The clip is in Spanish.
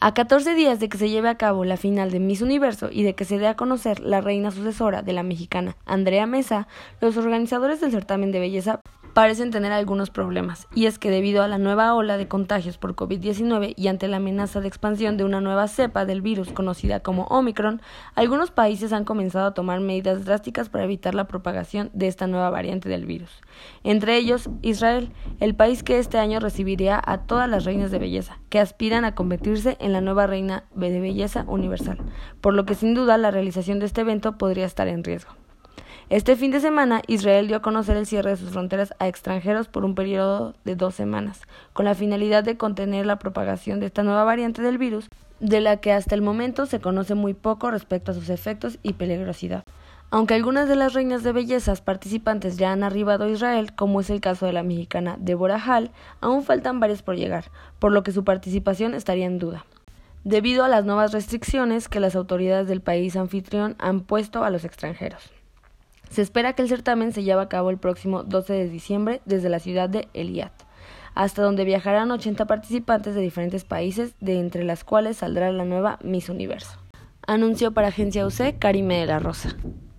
A 14 días de que se lleve a cabo la final de Miss Universo y de que se dé a conocer la reina sucesora de la mexicana Andrea Mesa, los organizadores del certamen de belleza parecen tener algunos problemas, y es que debido a la nueva ola de contagios por COVID-19 y ante la amenaza de expansión de una nueva cepa del virus conocida como Omicron, algunos países han comenzado a tomar medidas drásticas para evitar la propagación de esta nueva variante del virus. Entre ellos, Israel, el país que este año recibiría a todas las reinas de belleza, que aspiran a convertirse en la nueva reina de belleza universal, por lo que sin duda la realización de este evento podría estar en riesgo. Este fin de semana, Israel dio a conocer el cierre de sus fronteras a extranjeros por un periodo de dos semanas, con la finalidad de contener la propagación de esta nueva variante del virus, de la que hasta el momento se conoce muy poco respecto a sus efectos y peligrosidad. Aunque algunas de las reinas de bellezas participantes ya han arribado a Israel, como es el caso de la mexicana Deborah Hall, aún faltan varias por llegar, por lo que su participación estaría en duda debido a las nuevas restricciones que las autoridades del país anfitrión han puesto a los extranjeros. Se espera que el certamen se lleve a cabo el próximo 12 de diciembre desde la ciudad de Eliat, hasta donde viajarán 80 participantes de diferentes países, de entre las cuales saldrá la nueva Miss Universo. Anunció para Agencia UC Karime de la Rosa.